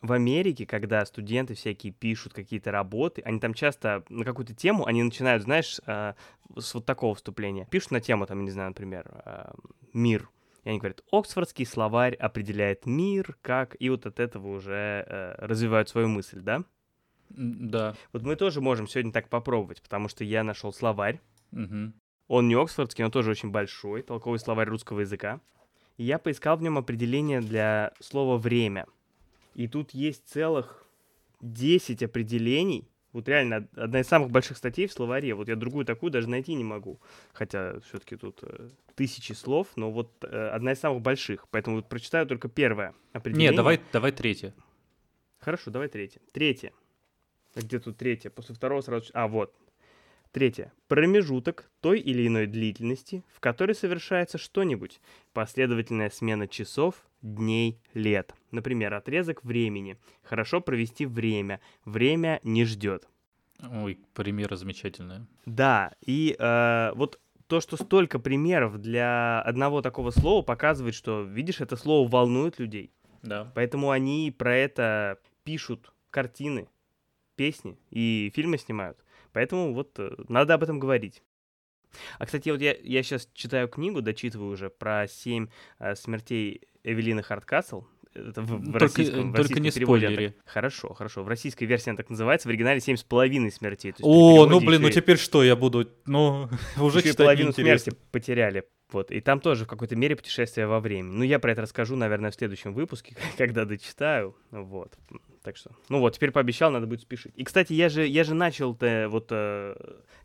В Америке, когда студенты всякие пишут какие-то работы, они там часто на какую-то тему, они начинают, знаешь, э, с вот такого вступления. Пишут на тему, там, не знаю, например, э, мир. И они говорят, Оксфордский словарь определяет мир, как... И вот от этого уже э, развивают свою мысль, да? Да. Вот мы тоже можем сегодня так попробовать, потому что я нашел словарь. Мгм. Он не Оксфордский, он тоже очень большой, толковый словарь русского языка. И я поискал в нем определение для слова «время». И тут есть целых 10 определений. Вот реально од- одна из самых больших статей в словаре. Вот я другую такую даже найти не могу. Хотя все-таки тут э, тысячи слов, но вот э, одна из самых больших. Поэтому вот прочитаю только первое определение. Не, давай, давай третье. Хорошо, давай третье. Третье. А где тут третье? После второго сразу... А, вот. Третье. Промежуток той или иной длительности, в которой совершается что-нибудь. Последовательная смена часов, дней, лет. Например, отрезок времени. Хорошо провести время. Время не ждет. Ой, примеры замечательные. Да, и э, вот то, что столько примеров для одного такого слова, показывает, что, видишь, это слово волнует людей. Да. Поэтому они про это пишут картины, песни и фильмы снимают. Поэтому вот э, надо об этом говорить. А, кстати, вот я, я сейчас читаю книгу, дочитываю уже про семь э, смертей Эвелины Хардкасл. Это в, в Только- российском, в только российском не переводе спойлери. так- Хорошо, хорошо. В российской версии она так называется, в оригинале семь с половиной смертей. О, ну блин, ну теперь что я буду? Ну, уже еще читать половину смерти потеряли. Вот. И там тоже в какой-то мере путешествие во времени. Ну, я про это расскажу, наверное, в следующем выпуске, когда дочитаю. Вот. Так что, ну вот, теперь пообещал, надо будет спешить. И, кстати, я же, я же начал-то, вот, э,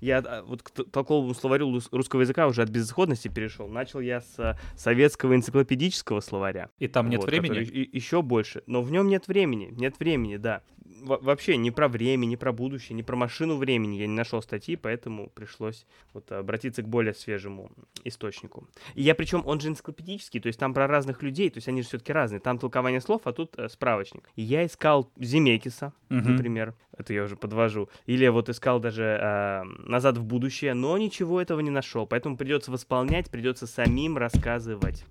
я э, вот к толковому словарю русского языка уже от безысходности перешел. Начал я с э, советского энциклопедического словаря. И там нет Вот, времени? и- еще больше. Но в нем нет времени. Нет времени, да. Во- вообще ни про время, ни про будущее, ни про машину времени я не нашел статьи, поэтому пришлось вот обратиться к более свежему источнику. И я причем, он же энциклопедический, то есть там про разных людей, то есть они же все-таки разные. Там толкование слов, а тут э, справочник. И я искал Земекиса, Мгм. например, это я уже подвожу. Или вот искал даже э, «Назад в будущее», но ничего этого не нашел, поэтому придется восполнять, придется самим рассказывать.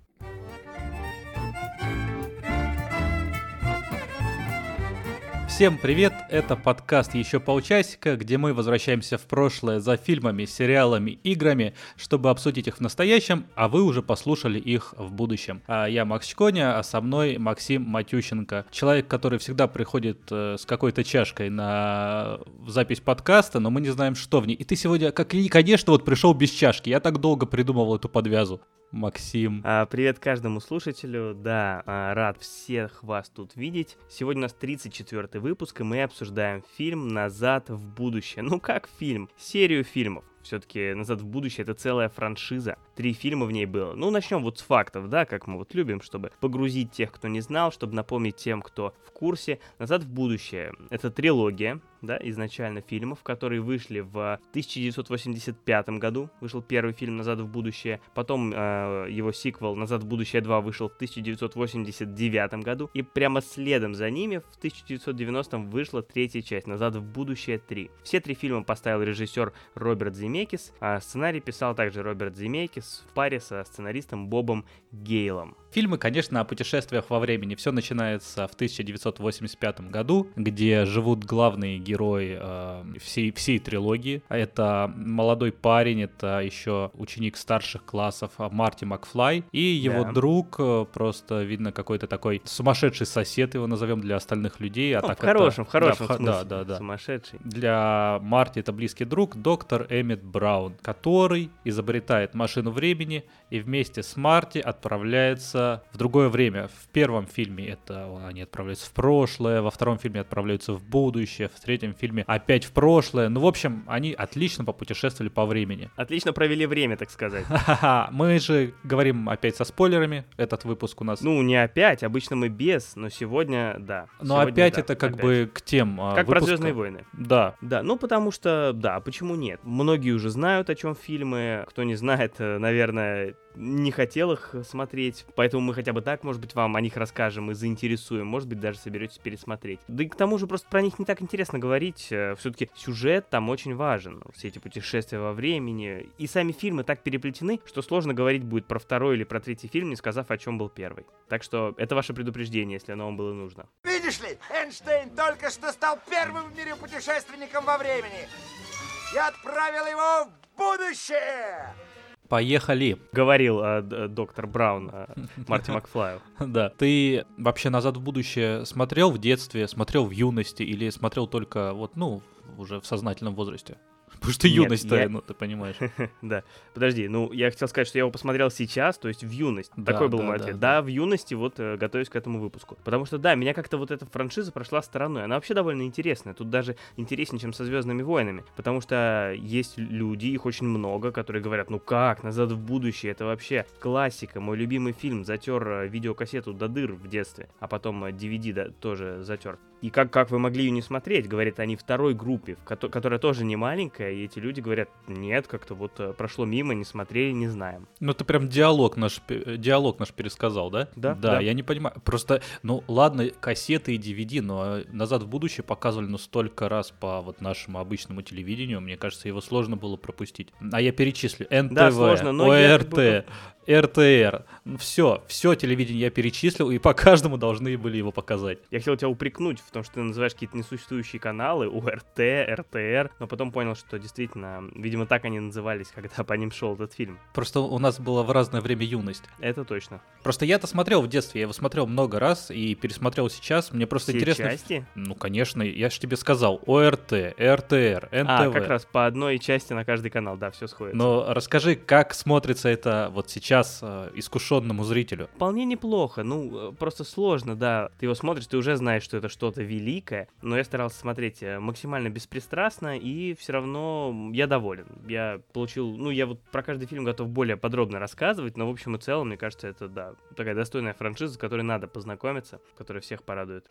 Всем привет, это подкаст «Еще полчасика», где мы возвращаемся в прошлое за фильмами, сериалами, играми, чтобы обсудить их в настоящем, а вы уже послушали их в будущем. А я Макс Чконя, а со мной Максим Матющенко. Человек, который всегда приходит э, с какой-то чашкой на запись подкаста, но мы не знаем, что в ней. И ты сегодня, как и, конечно, вот пришел без чашки. Я так долго придумывал эту подвязу. Максим. А, Привет каждому слушателю. Да, а, рад всех вас тут видеть. Сегодня у нас 34 выпуск, и мы обсуждаем фильм «Назад в будущее». Ну как фильм? Серию фильмов. Все-таки «Назад в будущее» — это целая франшиза. Три фильма в ней было. Ну, начнем вот с фактов, да, как мы вот любим, чтобы погрузить тех, кто не знал, чтобы напомнить тем, кто в курсе. «Назад в будущее» — это трилогия, да, изначально фильмов, которые вышли в 1985 году. Вышел первый фильм «Назад в будущее». Потом э, его сиквел «Назад в будущее 2» вышел в 1989 году. И прямо следом за ними в 1990 вышла третья часть «Назад в будущее 3». Все три фильма поставил режиссер Роберт Земекис, а сценарий писал также Роберт Земекис в паре со сценаристом Бобом Гейлом. Фильмы, конечно, о путешествиях во времени. Все начинается в 1985 году, где живут главные герои э, всей, всей трилогии. Это молодой парень, это еще ученик старших классов а, Марти Макфлай. И его Да. друг, э, просто видно какой-то такой сумасшедший сосед, его назовем для остальных людей. А Ну, так в это- хорошем, в хорошем да, смысле. Да, да, да. Сумасшедший. Для Марти это близкий друг, доктор Эммет Браун, который изобретает машину времени и вместе с Марти отправляется в другое время. В первом фильме это они отправляются в прошлое, во втором фильме отправляются в будущее, в третьем фильме опять в прошлое. Ну, в общем, они отлично попутешествовали по времени. Отлично провели время, так сказать. Мы же говорим опять со спойлерами, этот выпуск у нас. Ну, не опять, обычно мы без, но сегодня да. Но Сегодня опять да, это как опять. бы к тем а, Как про выпуска. Звездные войны. Да, Да, ну потому что, да, почему нет? Многие уже знают, о чем фильмы. Кто не знает, э, наверное, не хотел их смотреть. Поэтому мы хотя бы так, может быть, вам о них расскажем и заинтересуем. Может быть, даже соберетесь пересмотреть. Да и к тому же просто про них не так интересно говорить. Все-таки сюжет там очень важен. Все эти путешествия во времени. И сами фильмы так переплетены, что сложно говорить будет про второй или про третий фильм, не сказав, о чем был первый. Так что это ваше предупреждение, если оно вам было нужно. Видишь ли, Эйнштейн только что стал первым в мире путешественником во времени. Я отправил его в будущее! Поехали. Говорил э, доктор Браун э, Марти Макфлаю. Да. Ты вообще «Назад в будущее» смотрел в детстве, смотрел в юности или смотрел только вот, ну, уже в сознательном возрасте? Потому что юность я... ну, ты понимаешь. да. Подожди, ну, я хотел сказать, что я его посмотрел сейчас, то есть в юность. Да, Такой был да, мой ответ. Да, да, в юности, вот, э, готовюсь к этому выпуску. Потому что, да, меня как-то вот эта франшиза прошла стороной. Она вообще довольно интересная. Тут даже интереснее, чем со «Звездными войнами». Потому что есть люди, их очень много, которые говорят, ну как, «Назад в будущее», это вообще классика, мой любимый фильм. Затер э, видеокассету до дыр в детстве, а потом DVD э, да, тоже затер. И как, как вы могли ее не смотреть, говорят они второй группе, которая тоже не маленькая, и эти люди говорят, нет, как-то вот э, прошло мимо, не смотрели, не знаем. Ну ты прям диалог наш, диалог наш пересказал, да? Да. Да, да. я не понимаю. Просто, ну ладно, кассеты и DVD, но «Назад в будущее» показывали ну столько раз по вот нашему обычному телевидению, мне кажется, его сложно было пропустить. А я перечислю. НТВ, да, сложно, но ОРТ, РТР. Все, все телевидение я перечислил, и по каждому должны были его показать. Я хотел тебя упрекнуть в том, что ты называешь какие-то несуществующие каналы, УРТ, РТР, но потом понял, что действительно, видимо, так они назывались, когда по ним шел этот фильм. Просто у нас было в разное время юность. Это точно. Просто я-то смотрел в детстве, я его смотрел много раз и пересмотрел сейчас. Мне просто Все интересно. части? Ну, конечно, я же тебе сказал. ОРТ, РТР, НТВ. А, как раз по одной части на каждый канал, да, все сходится. Но расскажи, как смотрится это вот сейчас э, искушенному зрителю? Вполне неплохо. Ну, э, просто сложно, да. Ты его смотришь, ты уже знаешь, что это что-то великое. Но я старался смотреть э, максимально беспристрастно, и все равно я доволен. Я получил, ну, я вот про каждый фильм готов более подробно рассказывать, но в общем и целом, мне кажется, это, да, такая достойная франшиза, с которой надо познакомиться, которая всех порадует.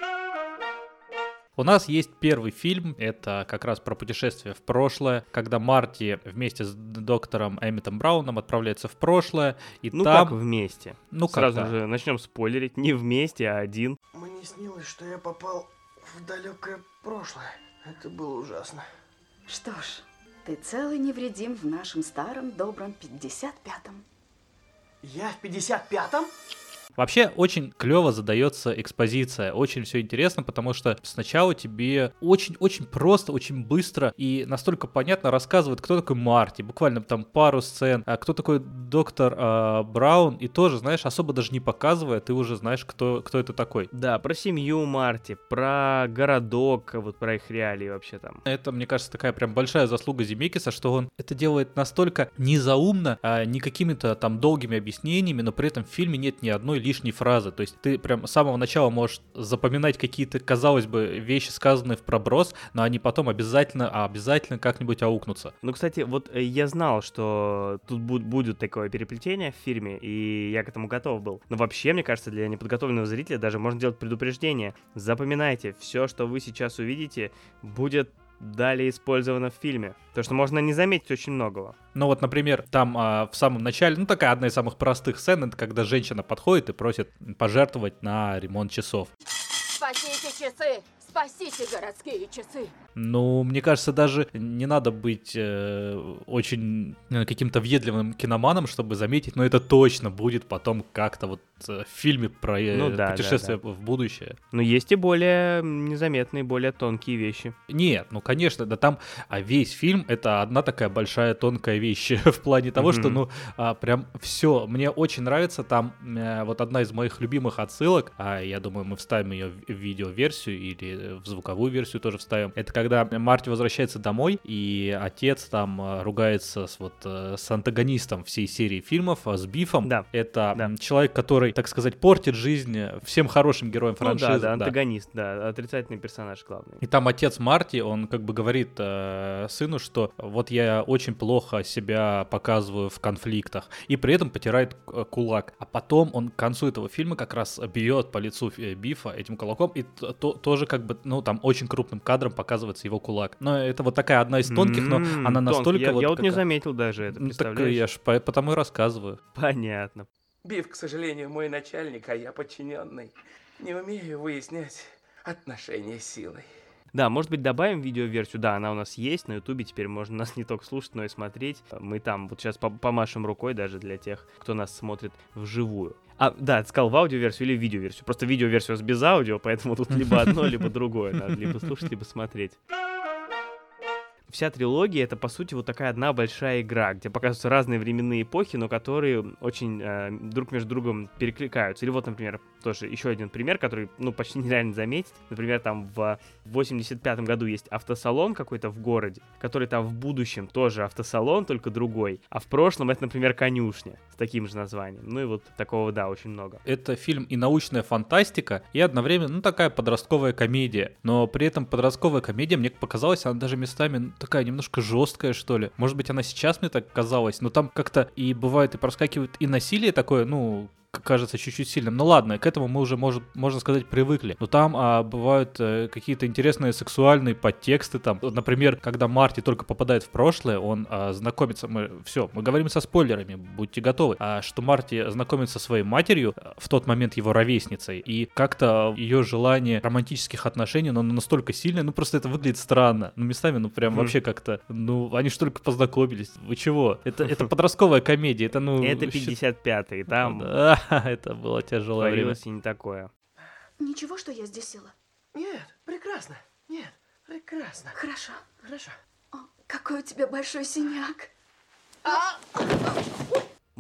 У нас есть первый фильм, это как раз про путешествие в прошлое, когда Марти вместе с доктором Эммитом Брауном отправляется в прошлое, и ну там... как вместе? Ну Сразу как, да. же начнем спойлерить, не вместе, а один. Мне снилось, что я попал в далекое прошлое. Это было ужасно. Что ж, ты целый невредим в нашем старом добром 55-м. Я в 55-м? Вообще очень клево задается экспозиция, очень все интересно, потому что сначала тебе очень-очень просто, очень быстро и настолько понятно рассказывают, кто такой Марти, буквально там пару сцен, а кто такой доктор э, Браун, и тоже, знаешь, особо даже не показывая, ты уже знаешь, кто, кто это такой. Да, про семью Марти, про городок, вот про их реалии вообще там. Это, мне кажется, такая прям большая заслуга Земекиса, что он это делает настолько незаумно, а не какими-то там долгими объяснениями, но при этом в фильме нет ни одной лишней фразы. То есть ты прям с самого начала можешь запоминать какие-то, казалось бы, вещи, сказанные в проброс, но они потом обязательно, а обязательно как-нибудь аукнутся. Ну, кстати, вот э, я знал, что тут будет такое переплетение в фильме, и я к этому готов был. Но вообще, мне кажется, для неподготовленного зрителя даже можно делать предупреждение. Запоминайте, все, что вы сейчас увидите, будет далее использовано в фильме. То, что можно не заметить очень многого. Ну вот, например, там а, в самом начале, ну такая одна из самых простых сцен, это когда женщина подходит и просит пожертвовать на ремонт часов. Спасите часы! Спасите городские часы! Ну, мне кажется, даже не надо быть э, очень э, каким-то въедливым киноманом, чтобы заметить, но это точно будет потом как-то вот в фильме про э, ну, да, путешествие да, да. в будущее. Но есть и более незаметные, более тонкие вещи. Нет, ну конечно, да там а весь фильм это одна такая большая тонкая вещь в плане того, mm-hmm. что ну а, прям все. Мне очень нравится там а, вот одна из моих любимых отсылок, а я думаю мы вставим ее в видеоверсию или в звуковую версию тоже вставим. Это когда Марти возвращается домой, и отец там э, ругается с, вот, э, с антагонистом всей серии фильмов, э, с Бифом. Да. Это да. человек, который, так сказать, портит жизнь всем хорошим героям франшизы. Ну, да, да, антагонист, да, отрицательный персонаж главный. И там отец Марти, он как бы говорит э, сыну, что вот я очень плохо себя показываю в конфликтах, и при этом потирает кулак. А потом он к концу этого фильма как раз бьет по лицу Бифа этим кулаком, и то, тоже как бы, ну, там очень крупным кадром показывается его кулак. Но это вот такая одна из тонких, но она настолько я, вот... Я вот не заметил даже это, представляешь? Так я ж потому и рассказываю. Понятно. Биф, к сожалению, мой начальник, а я подчиненный. Не умею выяснять отношения силой. Да, может быть, добавим видеоверсию. Да, она у нас есть на Ютубе. Теперь можно нас не только слушать, но и смотреть. Мы там вот сейчас помашем рукой даже для тех, кто нас смотрит вживую. А, да, ты сказал в аудиоверсию или в видеоверсию. Просто видеоверсию без аудио, поэтому тут либо одно, либо другое. Надо либо слушать, либо смотреть вся трилогия это по сути вот такая одна большая игра, где показываются разные временные эпохи, но которые очень э, друг между другом перекликаются. Или вот, например, тоже еще один пример, который, ну, почти нереально заметить. Например, там в 85-м году есть автосалон какой-то в городе, который там в будущем тоже автосалон, только другой. А в прошлом это, например, конюшня с таким же названием. Ну и вот такого, да, очень много. Это фильм и научная фантастика, и одновременно, ну, такая подростковая комедия. Но при этом подростковая комедия, мне показалась, она даже местами такая немножко жесткая, что ли. Может быть, она сейчас мне так казалась, но там как-то и бывает и проскакивает и насилие такое, ну, кажется чуть-чуть сильным. Ну ладно, к этому мы уже, может, можно сказать, привыкли. Но там а, бывают э, какие-то интересные сексуальные подтексты. Там, например, когда Марти только попадает в прошлое, он а, знакомится, мы все, мы говорим со спойлерами, будьте готовы, а, что Марти знакомится со своей матерью, э, в тот момент его ровесницей, и как-то ее желание романтических отношений, но оно настолько сильное, ну просто это выглядит странно. Ну местами, ну прям вообще как-то, ну они же только познакомились, вы чего? Это, это подростковая комедия, это ну... Это 55-й, там... Да, это было тяжелое время. Творилось и не такое. Ничего, что я здесь села? Нет, прекрасно. Нет, прекрасно. Хорошо. Хорошо. О, какой у тебя большой синяк.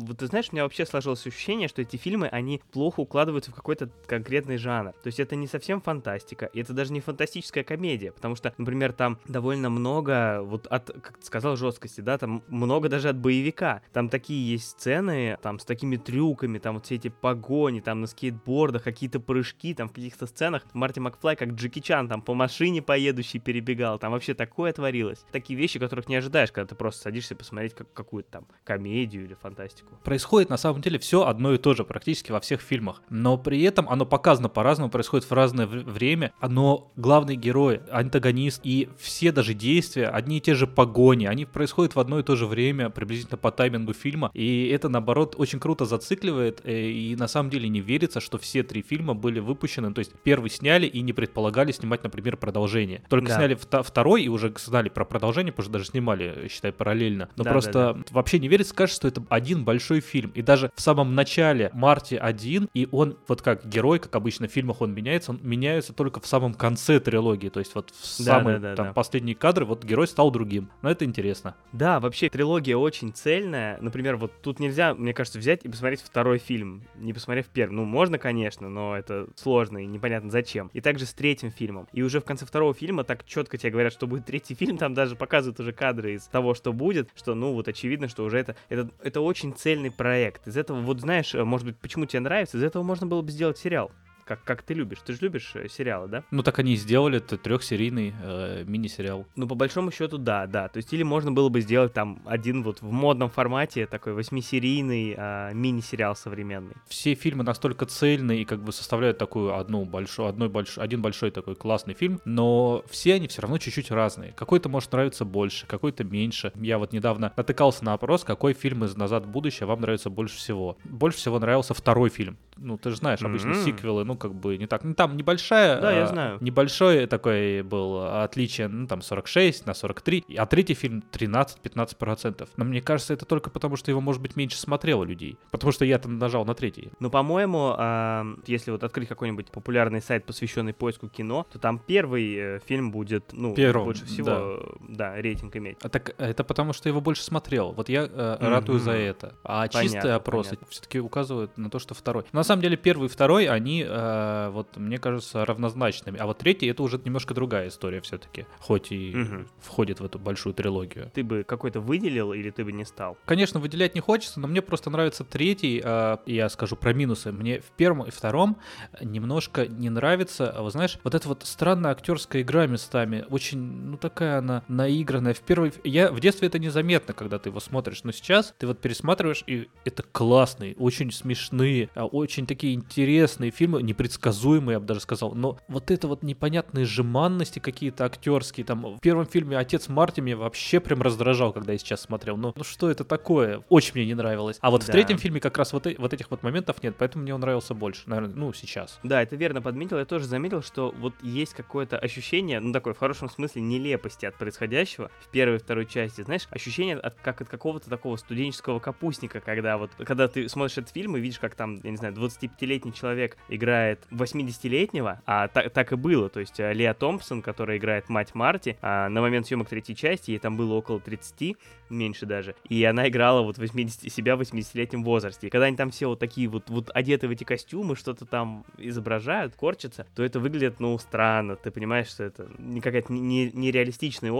Вот ты знаешь, у меня вообще сложилось ощущение, что эти фильмы, они плохо укладываются в какой-то конкретный жанр. То есть это не совсем фантастика, и это даже не фантастическая комедия, потому что, например, там довольно много, вот от, как ты сказал, жесткости, да, там много даже от боевика. Там такие есть сцены, там с такими трюками, там вот все эти погони, там на скейтбордах, какие-то прыжки, там в каких-то сценах Марти Макфлай, как Джеки Чан, там по машине поедущий перебегал, там вообще такое творилось. Такие вещи, которых не ожидаешь, когда ты просто садишься посмотреть как, какую-то там комедию или фантастику. Происходит на самом деле все одно и то же практически во всех фильмах. Но при этом оно показано по-разному, происходит в разное время. Оно главный герой, антагонист и все даже действия, одни и те же погони, они происходят в одно и то же время, приблизительно по таймингу фильма. И это, наоборот, очень круто зацикливает. э, И на самом деле не верится, что все три фильма были выпущены. То есть первый сняли и не предполагали снимать, например, продолжение. Только Да. сняли второй и уже знали про продолжение, потому что даже снимали, считай, параллельно. Но Да, просто да, вообще не верится, кажется, что это один большой фильм. И даже в самом начале Марти один, и он вот как герой, как обычно в фильмах он меняется, он меняется только в самом конце трилогии. То есть вот в Да, самые да, да, там да. последние кадры вот герой стал другим. Но это интересно. Да, вообще трилогия очень цельная. Например, вот тут нельзя, мне кажется, взять и посмотреть второй фильм, не посмотрев первый. Ну, можно, конечно, но это сложно и непонятно зачем. И также с третьим фильмом. И уже в конце второго фильма так четко тебе говорят, что будет третий фильм, там даже показывают уже кадры из того, что будет, что, ну, вот очевидно, что уже это, это, это очень цельный проект. Из этого, вот знаешь, э, может быть, почему тебе нравится, из этого можно было бы сделать сериал. Как, как ты любишь. Ты же любишь э, сериалы, да? Ну так они и сделали, это трехсерийный э, мини-сериал. Ну, по большому счету, да, да. То есть, или можно было бы сделать там один вот в модном формате такой восьмисерийный а, мини-сериал современный. Все фильмы настолько цельные и как бы составляют такую одну большую, одной большой, один большой такой классный фильм, но все они все равно чуть-чуть разные. Какой-то может нравиться больше, какой-то меньше. Я вот недавно натыкался на опрос, какой фильм из «Назад в будущее» вам нравится больше всего. Больше всего нравился второй фильм. Ну, ты же знаешь, обычно М. сиквелы, ну, как бы не так. Ну, там небольшая... Да, я а, знаю. Небольшой такой был отличие, ну, там, 46 на 43, а третий фильм 13-15%. Но мне кажется, это только потому, что его, может быть, меньше смотрело людей. Потому что я там нажал на третий. Ну, по-моему, а, если вот открыть какой-нибудь популярный сайт, посвященный поиску кино, то там первый э, фильм будет, ну, Первым, больше всего, да. э, да, рейтинг иметь. А так это потому, что его больше смотрел. Вот я э, ратую за это. А Понятно, чистые опросы понятно. все-таки указывают на то, что второй. Но на самом деле первый и второй, они, э, вот мне кажется, равнозначными. А вот третий это уже немножко другая история все-таки, хоть и Мгм. входит в эту большую трилогию. Ты бы какой-то выделил или ты бы не стал? Конечно, выделять не хочется, но мне просто нравится третий. э, я скажу про минусы. Мне в первом и втором немножко не нравится, а, вы знаешь, вот эта вот странная актерская игра местами, очень, ну такая она наигранная. В первой, я в детстве это незаметно, когда ты его смотришь, но сейчас ты вот пересматриваешь и это классные, очень смешные, а, очень такие интересные фильмы, непредсказуемый, я бы даже сказал. Но вот это вот непонятные жеманности какие-то актерские. Там в первом фильме отец Марти меня вообще прям раздражал, когда я сейчас смотрел. Ну, ну что это такое? Очень мне не нравилось. А вот в Да. третьем фильме как раз вот, э- вот этих вот моментов нет, поэтому мне он нравился больше, наверное, ну, сейчас. Да, это верно подметил. Я тоже заметил, что вот есть какое-то ощущение, ну такое в хорошем смысле нелепости от происходящего в первой и второй части. Знаешь, ощущение от, как от какого-то такого студенческого капустника, когда вот, когда ты смотришь этот фильм и видишь, как там, я не знаю, 25-летний человек играет 80-летнего, а та- так и было. То есть э, Леа Томпсон, которая играет мать Марти, а, на момент съемок третьей части, ей там было около 30, меньше даже, и она играла вот 80, себя в 80-летнем возрасте. И когда они там все вот такие вот, вот одеты в эти костюмы, что-то там изображают, корчатся, то это выглядит, ну, странно. Ты понимаешь, что это не какая-то не, не,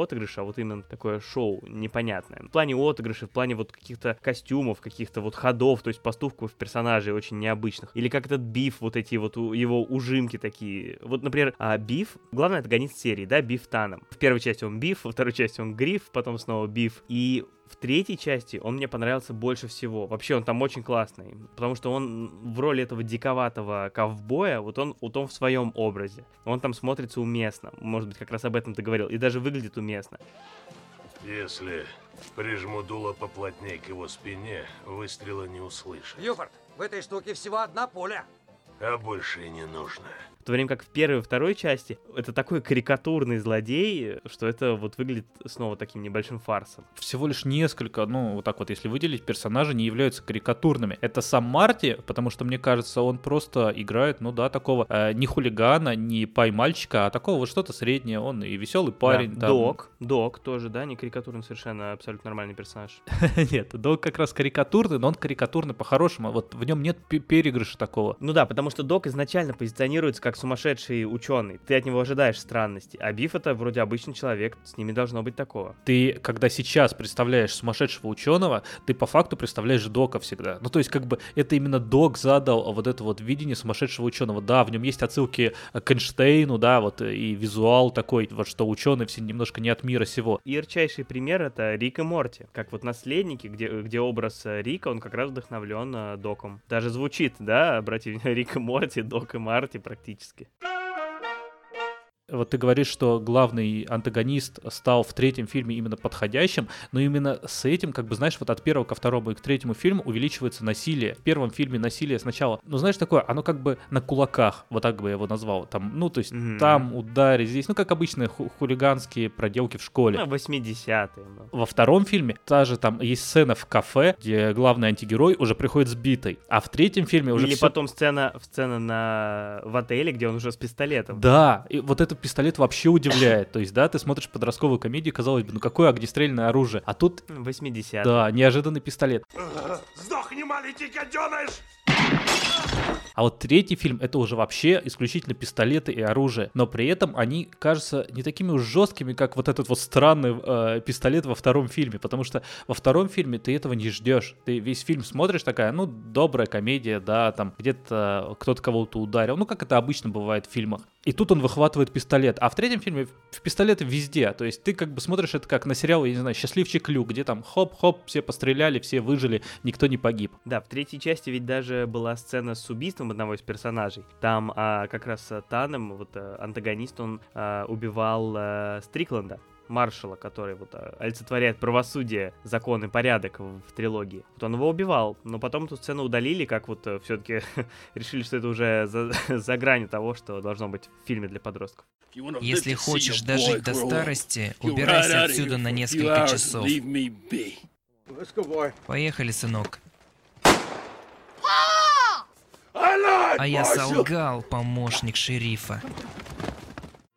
отыгрыш, а вот именно такое шоу непонятное. В плане отыгрышей, в плане вот каких-то костюмов, каких-то вот ходов, то есть поступков персонажей очень необычных. Или как этот Биф, вот эти вот у- его ужимки такие. Вот, например, а, Биф, главный антагонист серии, да, Биф Таном. В первой части он Биф, во второй части он Гриф, потом снова Биф. И в третьей части он мне понравился больше всего. Вообще он там очень классный, потому что он в роли этого диковатого ковбоя, вот он, вот он в своем образе. Он там смотрится уместно. Может быть, как раз об этом ты говорил. И даже выглядит уместно. Если прижму дуло поплотнее к его спине, выстрела не услышит. Юфорд, в этой штуке всего одна пуля. А больше и не нужно. В то время как в первой и второй части это такой карикатурный злодей, что это вот выглядит снова таким небольшим фарсом. Всего лишь несколько, ну, вот так вот, если выделить, персонажи не являются карикатурными. Это сам Марти, потому что, мне кажется, он просто играет, ну да, такого э, не хулигана, не пай-мальчика, а такого вот что-то среднее. Он и веселый парень. Да. там. Док, Док тоже, да, не карикатурный совершенно, абсолютно нормальный персонаж. Нет, Док как раз карикатурный, но он карикатурный по-хорошему. Вот в нем нет пе- перегрыша такого. Ну да, потому что Док изначально позиционируется как сумасшедший ученый. Ты от него ожидаешь странности. А Биф это вроде обычный человек, с ними должно быть такого. Ты, когда сейчас представляешь сумасшедшего ученого, ты по факту представляешь Дока всегда. Ну, то есть, как бы, это именно Док задал вот это вот видение сумасшедшего ученого. Да, в нем есть отсылки к Эйнштейну, да, вот, и визуал такой, вот, что ученые все немножко не от мира сего. И ярчайший пример это Рик и Морти. Как вот наследники, где, где образ э, Рика, он как раз вдохновлен э, Доком. Даже звучит, да, внимание, Рик и Морти, Док и Марти практически. Политически. Вот ты говоришь, что главный антагонист стал в третьем фильме именно подходящим, но именно с этим, как бы, знаешь, вот от первого ко второму и к третьему фильму увеличивается насилие. В первом фильме насилие сначала, ну, знаешь, такое, оно как бы на кулаках, вот так бы я его назвал. Там, ну, то есть Мгм. там ударить, здесь, ну, как обычные ху- хулиганские проделки в школе. Ну, 80-е. ну. Во втором фильме та же там есть сцена в кафе, где главный антигерой уже приходит сбитый. А в третьем фильме уже Или всё- потом сцена, сцена на... в отеле, где он уже с пистолетом. Да, и вот этот пистолет вообще удивляет. То есть, да, ты смотришь подростковую комедию, казалось бы, ну какое огнестрельное оружие. А тут, 80 да, неожиданный пистолет. Сдохни, маленький гаденыш! А вот третий фильм это уже вообще исключительно пистолеты и оружие. Но при этом они кажутся не такими уж жесткими, как вот этот вот странный э, пистолет во втором фильме. Потому что во втором фильме ты этого не ждешь. Ты весь фильм смотришь, такая, ну, добрая комедия, да, там где-то кто-то кого-то ударил. Ну, как это обычно бывает в фильмах. И тут он выхватывает пистолет. А в третьем фильме в пистолеты везде. То есть ты как бы смотришь это как на сериал, я не знаю, «Счастливчик Лю», где там хоп-хоп, все постреляли, все выжили, никто не погиб. Да, в третьей части ведь даже была сцена с убийством одного из персонажей. Там а, как раз а, Таном, вот а, антагонист, он а, убивал а, Стрикленда, маршала, который вот олицетворяет правосудие, закон и порядок в, в трилогии. Вот он его убивал, но потом эту сцену удалили, как вот все-таки решили, что это уже за, за гранью того, что должно быть в фильме для подростков. Если хочешь дожить до старости, убирайся отсюда на несколько часов. Поехали, сынок. А я солгал, помощник шерифа.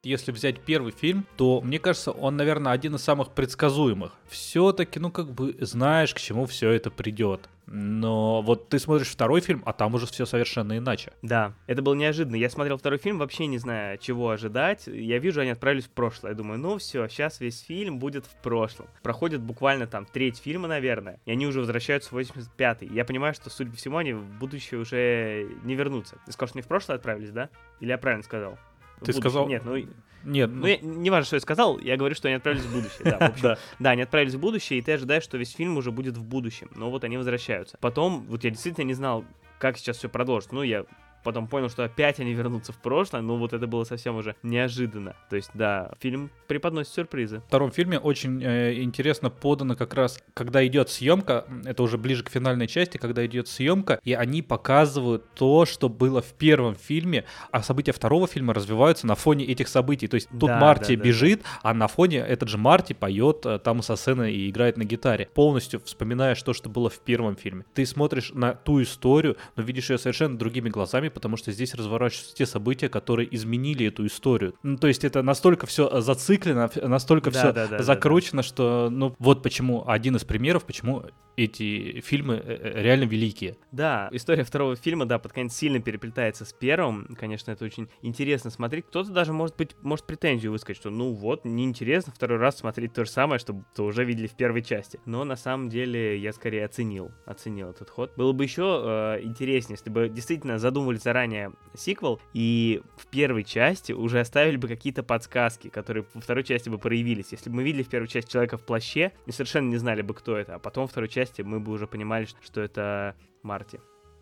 Если взять первый фильм, то мне кажется, он, наверное, один из самых предсказуемых. Все-таки, ну, как бы знаешь, к чему все это придет. Но вот ты смотришь второй фильм, а там уже все совершенно иначе. Да, это было неожиданно. Я смотрел второй фильм, вообще не зная, чего ожидать. Я вижу, они отправились в прошлое. Я думаю, ну все, сейчас весь фильм будет в прошлом. Проходит буквально там треть фильма, наверное, и они уже возвращаются в 85-й. Я понимаю, что, судя по всему, они в будущее уже не вернутся. Ты сказал, что не в прошлое отправились, да? Или я правильно сказал? Ты сказал- Нет, ну... Нет, Ну, я- не важно, что я сказал, я говорю, что они отправились в будущее. Да, в общем, Да. да, они отправились в будущее, и ты ожидаешь, что весь фильм уже будет в будущем. Но вот они возвращаются. Потом, вот я действительно не знал, как сейчас все продолжится. Ну, я потом понял, что опять они вернутся в прошлое, ну вот это было совсем уже неожиданно. То есть, да, фильм преподносит сюрпризы. В втором фильме очень э, интересно подано как раз, когда идет съемка, это уже ближе к финальной части, когда идет съемка, и они показывают то, что было в первом фильме, а события второго фильма развиваются на фоне этих событий. То есть тут Да, Марти да, да, бежит, а на фоне этот же Марти поет э, там со сцены и играет на гитаре, полностью вспоминаешь то, что было в первом фильме. Ты смотришь на ту историю, но видишь ее совершенно другими глазами, потому что здесь разворачиваются те события, которые изменили эту историю. Ну, то есть это настолько все зациклено, ф- настолько Да, все да, да, да, закручено, что, ну, вот почему один из примеров, почему эти фильмы э, э, реально великие. Да, история второго фильма, да, под конец сильно переплетается с первым. Конечно, это очень интересно смотреть. Кто-то даже, может быть, может претензию высказать, что ну вот, неинтересно второй раз смотреть то же самое, что то уже видели в первой части. Но на самом деле я скорее оценил, оценил этот ход. Было бы еще э, интереснее, если бы действительно задумывали заранее сиквел, и в первой части уже оставили бы какие-то подсказки, которые во второй части бы проявились. Если бы мы видели в первой части человека в плаще и совершенно не знали бы, кто это, а потом во второй части мы бы уже понимали, что это Марти.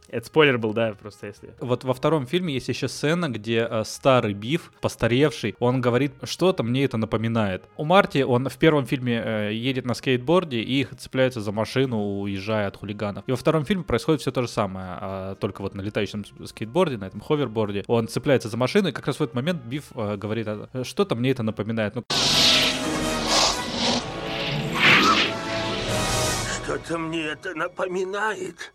Это спойлер был, да, просто если... Вот во втором фильме есть еще сцена, где э, старый Биф, постаревший, он говорит, что-то мне это напоминает. У Марти, он в первом фильме э, едет на скейтборде и их цепляется за машину, уезжая от хулиганов. И во втором фильме происходит все то же самое, а, только вот на летающем скейтборде, на этом ховерборде. Он цепляется за машину, и как раз в этот момент Биф э, говорит, «А, что-то мне это напоминает. Ну, Что-то мне это напоминает.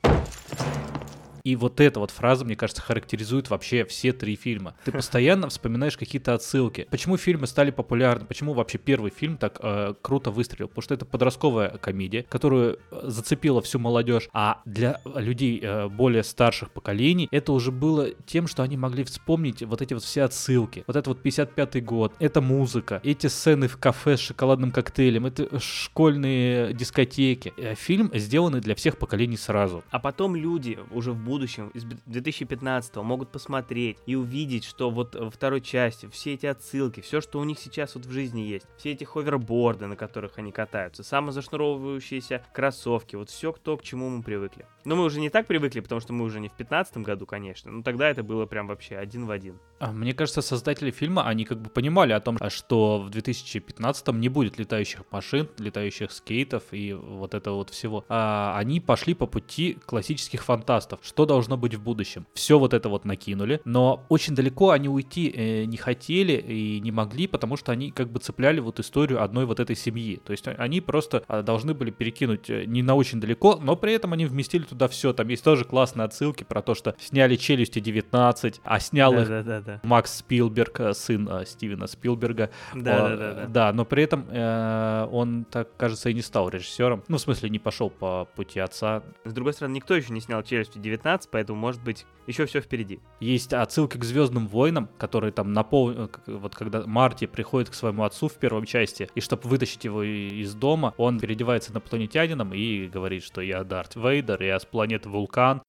И вот эта вот фраза, мне кажется, характеризует вообще все три фильма. Ты постоянно вспоминаешь какие-то отсылки. Почему фильмы стали популярны? Почему вообще первый фильм так э, круто выстрелил? Потому что это подростковая комедия, которую э, зацепила всю молодежь. А для людей э, более старших поколений это уже было тем, что они могли вспомнить вот эти вот все отсылки. Вот это вот 55-й год, это музыка, эти сцены в кафе с шоколадным коктейлем, это школьные дискотеки. Э, Фильм сделанный для всех поколений сразу. А потом люди уже в будущем, из 2015 могут посмотреть и увидеть, что вот во второй части все эти отсылки, все, что у них сейчас вот в жизни есть, все эти ховерборды, на которых они катаются, самозашнуровывающиеся кроссовки, вот все то, к чему мы привыкли. Но мы уже не так привыкли, потому что мы уже не в 15 году, конечно, но тогда это было прям вообще один в один. А, Мне кажется, создатели фильма, они как бы понимали о том, а, что в 2015 не будет летающих машин, летающих скейтов и вот этого вот всего. А они пошли по пути классических фантастов. Что должно быть в будущем? Все вот это вот накинули, но очень далеко они уйти э, не хотели и не могли, потому что они как бы цепляли вот историю одной вот этой семьи. То есть а- они просто а, должны были перекинуть э, не на очень далеко, но при этом они вместили туда все. Там есть тоже классные отсылки про то, что сняли «Челюсти 19», а снял их Да-да-да. Макс Спилберг, э, сын э, Стивена Спилберга. О, Да-да-да. э, Да, но при этом э, он, так кажется, и не стал режиссером. Ну, в смысле, не пошел по пути отца. С другой стороны, никто еще не снял челюсти 19, поэтому, может быть, еще все впереди. Есть отсылки к Звездным войнам, которые там напол... как- Вот когда Марти приходит к своему отцу в первой части, и чтобы вытащить его из дома, он переодевается инопланетянином и говорит, что я Дарт Вейдер, я с планеты Вулкан.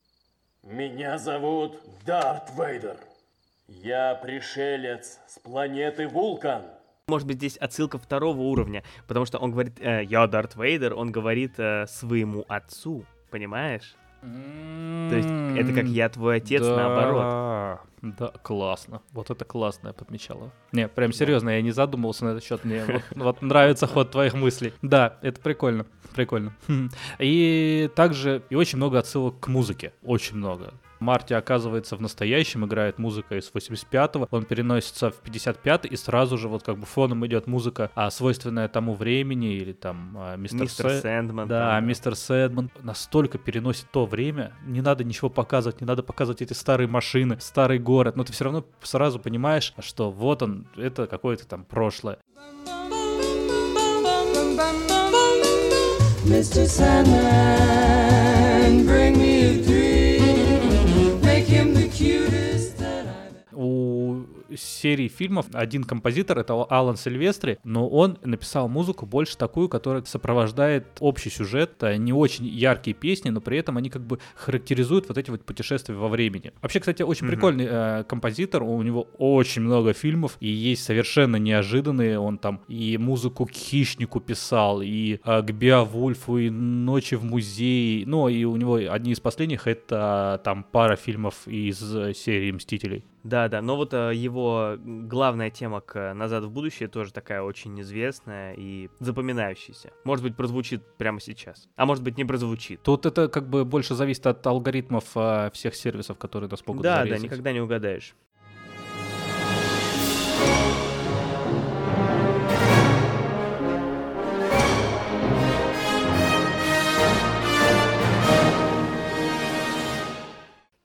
Меня зовут Дарт Вейдер. Я пришелец с планеты Вулкан. Может быть, здесь отсылка второго уровня, потому что он говорит, э, я Дарт Вейдер, он говорит э, своему отцу, понимаешь? То есть это как я твой отец, наоборот. Да, классно. Вот это классно я подмечала. Не, прям серьезно, я не задумывался на этот счет. Мне вот, вот нравится ход твоих мыслей. Да, это прикольно. Прикольно. И также и очень много отсылок к музыке. Очень много. Марти оказывается в настоящем, играет музыка из 85-го, он переносится в 55-й, и сразу же вот как бы фоном идет музыка, а, свойственная тому времени, или там а, мистер, Мистер Сэ- Сэндман. да, там, мистер Сэдман настолько переносит то время, не надо ничего показывать, не надо показывать эти старые машины, старый город, но ты все равно сразу понимаешь, что вот он, это какое-то там прошлое. Mr. Sandman, bring me a dream. Серии фильмов один композитор, это Алан Сильвестри, но он написал музыку больше такую, которая сопровождает общий сюжет, не очень яркие песни, но при этом они как бы характеризуют вот эти вот путешествия во времени. Вообще, кстати, очень mm-hmm. прикольный э, композитор, у него очень много фильмов, и есть совершенно неожиданные, он там и музыку к «Хищнику» писал, и э, к «Беовульфу», и «Ночи в музее», ну, и у него одни из последних — это там пара фильмов из серии «Мстителей». Да, да, но вот э, его главная тема к «Назад в будущее» тоже такая очень известная и запоминающаяся. Может быть, прозвучит прямо сейчас, а может быть, не прозвучит. Тут это как бы больше зависит от алгоритмов э, всех сервисов, которые нас могут Да, зарезать. да, никогда не угадаешь.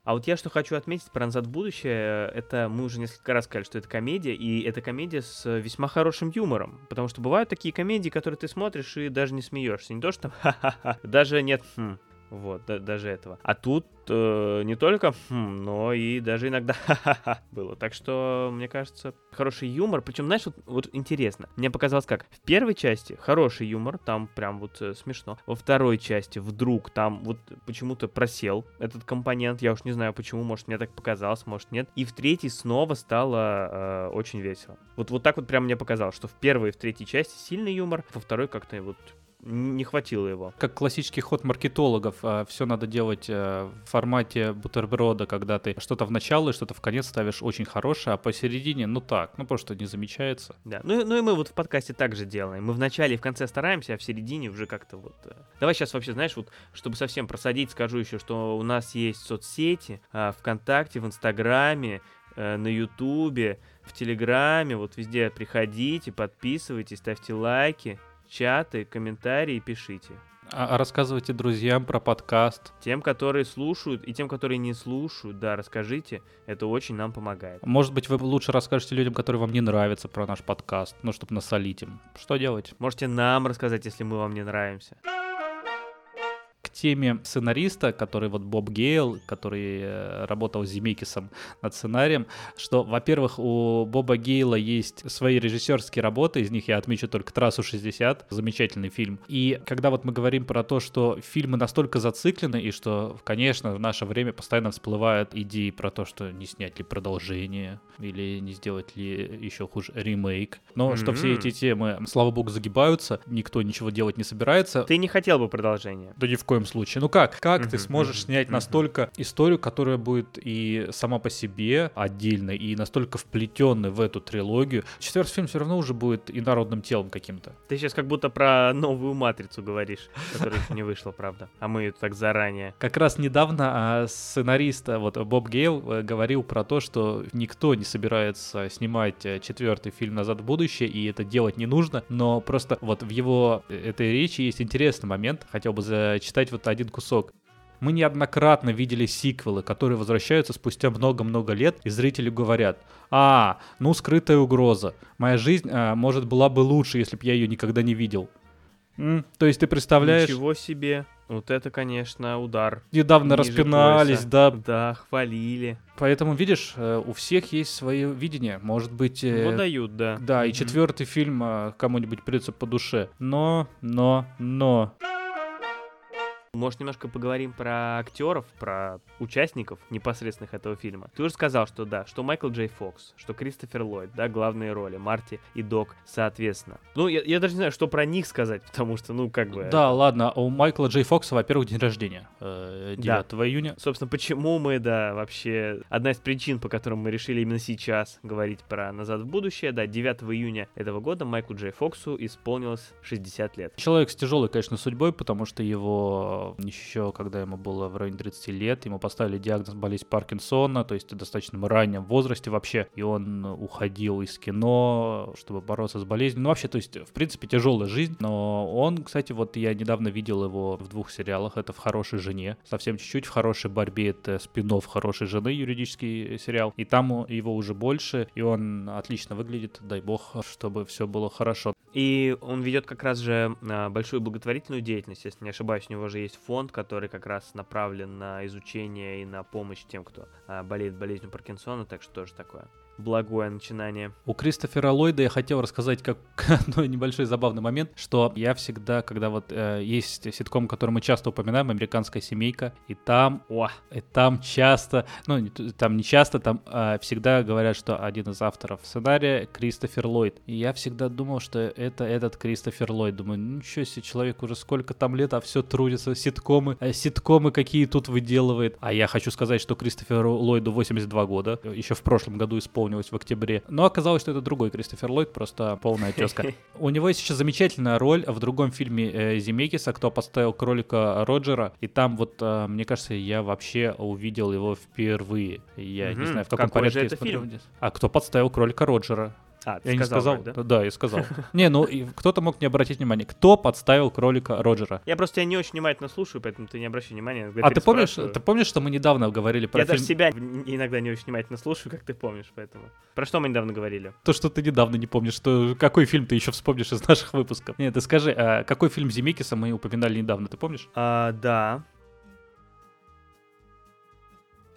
А вот я что хочу отметить про «Назад в будущее», это мы уже несколько раз сказали, что это комедия, и это комедия с весьма хорошим юмором, потому что бывают такие комедии, которые ты смотришь и даже не смеешься, не то что ха-ха-ха, даже нет, хм, вот, да, даже этого. А тут э, не только, хм, но и даже иногда было. Так что, мне кажется, хороший юмор. Причем, знаешь, вот, вот интересно. Мне показалось как. В первой части хороший юмор, там прям вот э, смешно. Во второй части вдруг там вот почему-то просел этот компонент. Я уж не знаю почему, может мне так показалось, может нет. И в третьей снова стало э, очень весело. Вот, вот так вот прям мне показалось, что в первой и в третьей части сильный юмор, во второй как-то вот не хватило его. Как классический ход маркетологов, а, все надо делать э, в формате бутерброда, когда ты что-то в начало и что-то в конец ставишь очень хорошее, а посередине, ну так, ну просто не замечается. Да, ну, ну и мы вот в подкасте так же делаем. Мы в начале и в конце стараемся, а в середине уже как-то вот... Э, давай сейчас вообще, знаешь, вот, чтобы совсем просадить, скажу еще, что у нас есть соцсети, а, ВКонтакте, в Инстаграме, э, на Ютубе, в Телеграме, вот везде приходите, подписывайтесь, ставьте лайки чаты, комментарии пишите. А, а рассказывайте друзьям про подкаст. Тем, которые слушают, и тем, которые не слушают, да, расскажите. Это очень нам помогает. Может быть, вы лучше расскажете людям, которые вам не нравятся про наш подкаст, ну, чтобы насолить им. Что делать? Можете нам рассказать, если мы вам не нравимся теме сценариста, который вот Боб Гейл, который э, работал с Земекисом над сценарием, что, во-первых, у Боба Гейла есть свои режиссерские работы, из них я отмечу только «Трассу 60», замечательный фильм. И когда вот мы говорим про то, что фильмы настолько зациклены, и что, конечно, в наше время постоянно всплывают идеи про то, что не снять ли продолжение, или не сделать ли еще хуже ремейк. Но mm-hmm. что все эти темы, слава богу, загибаются, никто ничего делать не собирается. Ты не хотел бы продолжения? Да ни в коем коем случае. Ну как? Как uh-huh, ты сможешь uh-huh, снять uh-huh. настолько историю, которая будет и сама по себе отдельной, и настолько вплетенной в эту трилогию? Четвертый фильм все равно уже будет и народным телом каким-то. Ты сейчас как будто про новую матрицу говоришь, которая не вышла, правда. А мы так заранее. Как раз недавно а, сценарист, вот Боб Гейл, э, говорил про то, что никто не собирается снимать э, четвертый фильм «Назад в будущее», и это делать не нужно, но просто вот в его э, этой речи есть интересный момент, хотел бы зачитать вот один кусок. Мы неоднократно видели сиквелы, которые возвращаются спустя много-много лет, и зрители говорят, а, ну скрытая угроза, моя жизнь, а, может, была бы лучше, если бы я ее никогда не видел. М? То есть ты представляешь... Ничего себе. Вот это, конечно, удар. Недавно распинались, пояса. да. Да, хвалили. Поэтому, видишь, э, у всех есть свое видение. Может быть... Э, Выдают, да. Да, mm-hmm. и четвертый фильм кому-нибудь придется по душе. Но, но, но... Может, немножко поговорим про актеров, про участников непосредственных этого фильма. Ты уже сказал, что да, что Майкл Джей Фокс, что Кристофер Ллойд, да, главные роли, Марти и Док, соответственно. Ну, я, я даже не знаю, что про них сказать, потому что, ну, как бы... Да, ладно, у Майкла Джей Фокса, во-первых, день рождения, 9 да. июня. Собственно, почему мы, да, вообще... Одна из причин, по которым мы решили именно сейчас говорить про «Назад в будущее», да, 9 июня этого года Майклу Джей Фоксу исполнилось 60 лет. Человек с тяжелой, конечно, судьбой, потому что его еще когда ему было в районе 30 лет, ему поставили диагноз болезнь Паркинсона, то есть в достаточно раннем возрасте вообще, и он уходил из кино, чтобы бороться с болезнью. Ну, вообще, то есть, в принципе, тяжелая жизнь, но он, кстати, вот я недавно видел его в двух сериалах, это «В хорошей жене», совсем чуть-чуть, «В хорошей борьбе» это спин «Хорошей жены», юридический сериал, и там его уже больше, и он отлично выглядит, дай бог, чтобы все было хорошо. И он ведет как раз же а, большую благотворительную деятельность, если не ошибаюсь, у него же есть фонд, который как раз направлен на изучение и на помощь тем, кто а, болеет болезнью Паркинсона, так что тоже такое. Благое начинание. У Кристофера Ллойда я хотел рассказать как одно небольшой забавный момент, что я всегда, когда вот э, есть ситком, который мы часто упоминаем, «Американская семейка», и там, О, и там часто, ну, там не часто, там э, всегда говорят, что один из авторов сценария Кристофер Ллойд. И я всегда думал, что это этот Кристофер Ллойд. Думаю, «Ну, ничего себе, человек уже сколько там лет, а все трудится, ситкомы, э, ситкомы какие тут выделывает. А я хочу сказать, что Кристоферу Ллойду 82 года, еще в прошлом году исполнилось в октябре. Но оказалось, что это другой Кристофер Ллойд, просто полная тезка. У него есть еще замечательная роль в другом фильме э, Земекиса, кто подставил кролика Роджера. И там вот, э, мне кажется, я вообще увидел его впервые. Я не знаю, в каком порядке я смотрел. А кто подставил кролика Роджера? А, Я не сказал, да? да? я сказал. Не, ну кто-то мог не обратить внимания. Кто подставил кролика Роджера? Я просто тебя не очень внимательно слушаю, поэтому ты не обращай внимания. А ты помнишь, ты помнишь, что мы недавно говорили про Я даже фильм? себя в- иногда не очень внимательно слушаю, как ты помнишь, поэтому. Про что мы недавно говорили? То, что ты недавно не помнишь, что какой фильм ты еще вспомнишь из наших выпусков. Нет, ты скажи, а какой фильм Земекиса мы упоминали недавно, ты помнишь? А, да.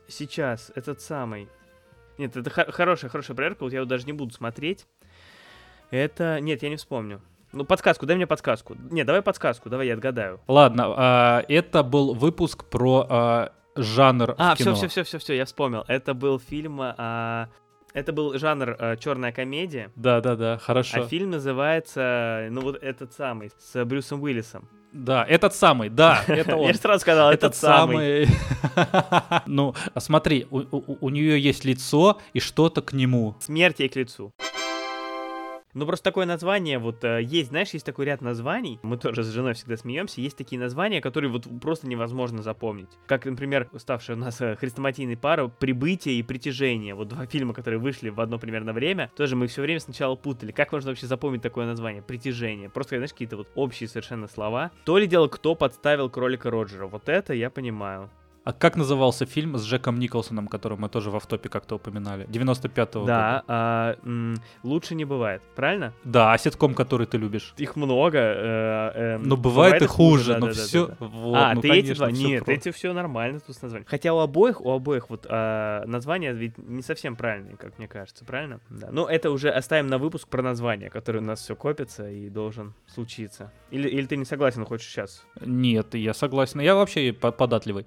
Сейчас, этот самый. Нет, это хо- хорошая, хорошая проверка, вот я его даже не буду смотреть. Это... Нет, я не вспомню. Ну, подсказку, дай мне подсказку. Не, давай подсказку, давай я отгадаю. Ладно, а, это был выпуск про а, жанр А, все, все, все, все, все, я вспомнил. Это был фильм. а, Это был жанр черная комедия. Да, да, да, хорошо. А фильм называется, ну вот этот самый, с Брюсом Уиллисом. Да, этот самый, да, это он. Я же сразу сказал, этот, самый. Ну, а смотри, у, у- у нее есть лицо и что-то к нему. Смерть ей к лицу. Ну, просто такое название, вот э, есть, знаешь, есть такой ряд названий, мы тоже с женой всегда смеемся, есть такие названия, которые вот просто невозможно запомнить. Как, например, ставшая у нас э, хрестоматийной пара «Прибытие» и «Притяжение». Вот два фильма, которые вышли в одно примерно время, тоже мы все время сначала путали. Как можно вообще запомнить такое название? «Притяжение». Просто, знаешь, какие-то вот общие совершенно слова. То ли дело, кто подставил кролика Роджера. Вот это я понимаю. А как назывался фильм с Джеком Николсоном, который мы тоже в автопе как-то упоминали? 95-го Да, года. а, м, лучше не бывает, правильно? Да, а ситком, который ты любишь? Их много. э, э, Ну, бывает, и хуже, да, но да, да, все... да, да. Вот, а, ну, ты эти конечно, два? всё Нет, про- эти все нормально тут с названием. Хотя у обоих, у обоих вот а, названия ведь не совсем правильные, как мне кажется, правильно? Да. Ну, это уже оставим на выпуск про название, который у нас все копится и должен случиться. Или, или ты не согласен, хочешь сейчас? Нет, я согласен. Я вообще по- податливый.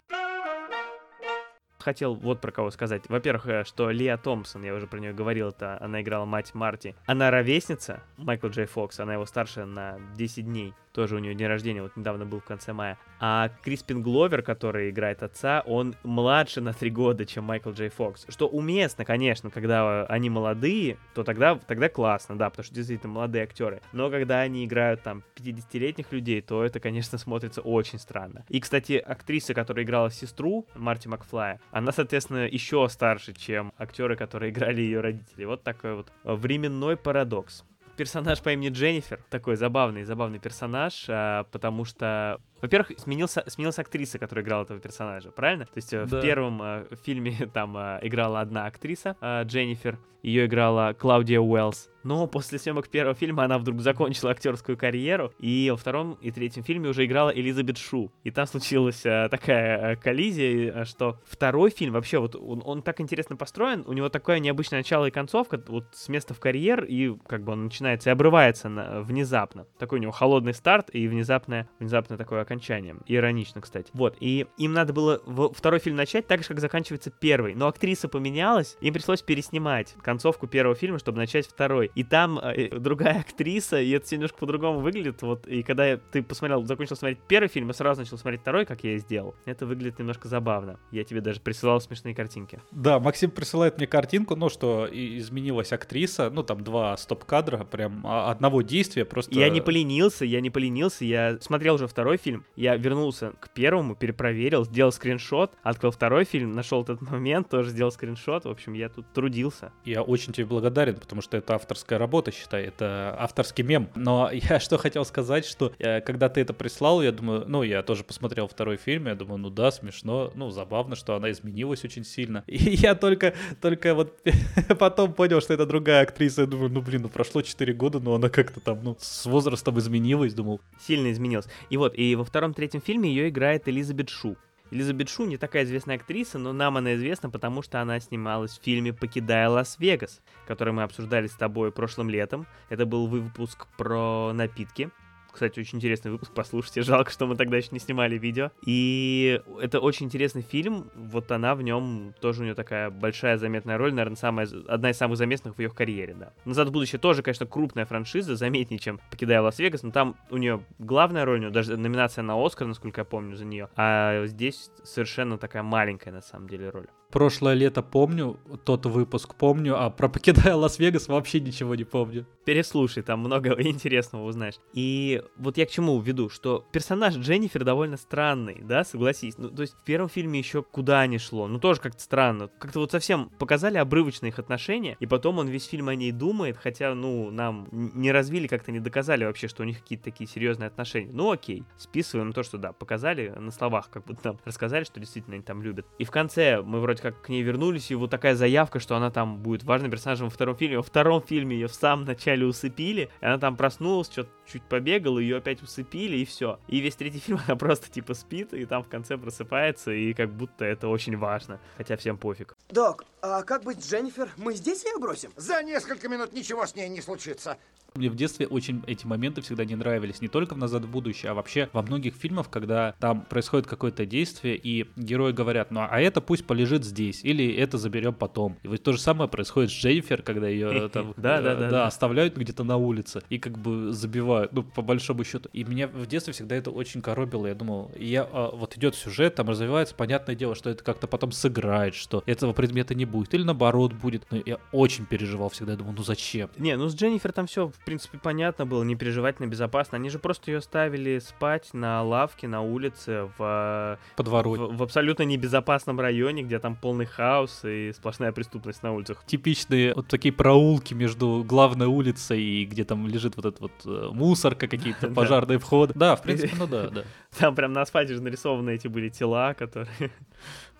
Хотел вот про кого сказать. Во-первых, э, что Лия Томпсон, я уже про нее говорил, это она играла мать Марти. Она ровесница Майкла Джей Фокс, она его старше на 10 дней. Тоже у нее день рождения, вот недавно был в конце мая. А Криспин Гловер, который играет отца, он младше на 3 года, чем Майкл Джей Фокс. Что уместно, конечно, когда они молодые, то тогда, тогда классно, да, потому что действительно молодые актеры. Но когда они играют там 50-летних людей, то это, конечно, смотрится очень странно. И, кстати, актриса, которая играла сестру Марти Макфлая, она, соответственно, еще старше, чем актеры, которые играли ее родители. Вот такой вот э, временной парадокс. Персонаж по имени Дженнифер, такой забавный, забавный персонаж, а, потому что, во-первых, сменился, сменилась актриса, которая играла этого персонажа, правильно? То есть э, Да. в первом э, фильме там э, играла одна актриса, э, Дженнифер, ее играла Клаудия Уэллс. Но после съемок первого фильма она вдруг закончила актерскую карьеру, и во втором и третьем фильме уже играла Элизабет Шу. И там случилась э, такая э, коллизия, э, что второй фильм вообще вот он, он так интересно построен, у него такое необычное начало и концовка, вот с места в карьер, и как бы он начинается и обрывается на- внезапно. Такой у него холодный старт и внезапное, внезапное такое окончание. Иронично, кстати. Вот, и им надо было второй фильм начать так же, как заканчивается первый. Но актриса поменялась, им пришлось переснимать концовку первого фильма, чтобы начать второй. И там э, другая актриса, и это всё немножко по-другому выглядит. Вот, и когда я- ты посмотрел, закончил смотреть первый фильм, и сразу начал смотреть второй, как я и сделал, это выглядит немножко забавно. Я тебе даже присылал смешные картинки. Да, Максим присылает мне картинку, ну что, изменилась актриса, ну там два стоп-кадра, прям а, одного действия, просто... Я не поленился, я не поленился, я смотрел уже второй фильм, я вернулся к первому, перепроверил, сделал скриншот, открыл второй фильм, нашел этот момент, тоже сделал скриншот, в общем, я тут трудился. Я очень тебе благодарен, потому что это авторская работа, считай, это авторский мем. Но я что хотел сказать, что э, когда ты это прислал, я думаю, ну, я тоже посмотрел второй фильм, я думаю, ну да, смешно, ну, забавно, что она изменилась очень сильно. И я только, только вот потом понял, что это другая актриса, я думаю, ну, блин, ну, прошло 4 года, но она как-то там, ну, с возрастом изменилась, думал, Сильно изменилось. И вот, и во втором-третьем фильме ее играет Элизабет Шу. Элизабет Шу не такая известная актриса, но нам она известна, потому что она снималась в фильме «Покидая Лас-Вегас», который мы обсуждали с тобой прошлым летом. Это был выпуск про напитки. Кстати, очень интересный выпуск, послушайте. Жалко, что мы тогда еще не снимали видео. И это очень интересный фильм. Вот она в нем тоже у нее такая большая заметная роль, наверное, самая, одна из самых заметных в ее карьере, да. «Назад в будущее» тоже, конечно, крупная франшиза, заметнее, чем «Покидая Лас-Вегас», но там у нее главная роль, у нее даже номинация на Оскар, насколько я помню, за нее. А здесь совершенно такая маленькая, на самом деле, роль. Прошлое лето помню, тот выпуск помню, а про «Покидая Лас-Вегас» вообще ничего не помню. Переслушай, там много интересного узнаешь. И вот я к чему веду, что персонаж Дженнифер довольно странный, да, согласись. Ну, то есть в первом фильме еще куда не шло, ну тоже как-то странно. Как-то вот совсем показали обрывочные их отношения, и потом он весь фильм о ней думает, хотя, ну, нам не развили, как-то не доказали вообще, что у них какие-то такие серьезные отношения. Ну окей, списываем то, что да, показали на словах, как будто нам рассказали, что действительно они там любят. И в конце мы вроде как к ней вернулись, и вот такая заявка, что она там будет важным персонажем во втором фильме. Во втором фильме ее в самом начале усыпили, и она там проснулась, что-то чуть побегала, ее опять усыпили, и все. И весь третий фильм она просто типа спит, и там в конце просыпается, и как будто это очень важно. Хотя всем пофиг. Док, а как быть с Дженнифер? Мы здесь ее бросим? За несколько минут ничего с ней не случится. Мне в детстве очень эти моменты всегда не нравились. Не только в «Назад в будущее», а вообще во многих фильмах, когда там происходит какое-то действие, и герои говорят, ну а это пусть полежит здесь, или это заберем потом. И вот то же самое происходит с Дженнифер, когда ее там да, да, да, оставляют где-то на улице и как бы забивают, ну, по большому счету. И меня в детстве всегда это очень коробило. Я думал, я, а, вот идет сюжет, там развивается, понятное дело, что это как-то потом сыграет, что этого предмета не будет, или наоборот будет. Но я очень переживал всегда, думал, ну зачем? Не, ну с Дженнифер там все в принципе, понятно было, не переживать на безопасно. Они же просто ее ставили спать на лавке, на улице, в, Подворот. в, в абсолютно небезопасном районе, где там полный хаос и сплошная преступность на улицах. Типичные вот такие проулки между главной улицей и где там лежит вот этот вот э, мусорка, какие-то пожарные входы. Да, в принципе, ну да, да. Там прям на асфальте же нарисованы эти были тела, которые...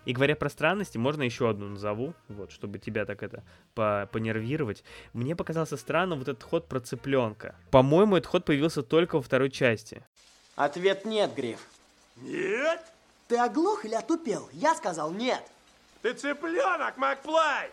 И говоря про странности, можно еще одну назову, вот, чтобы тебя так это по понервировать. Мне показался странным вот этот ход про цыпленка. По-моему, этот ход появился только во второй части. Ответ нет, Гриф. Нет? Ты оглох или отупел? Я сказал нет. Ты цыпленок, Макфлай!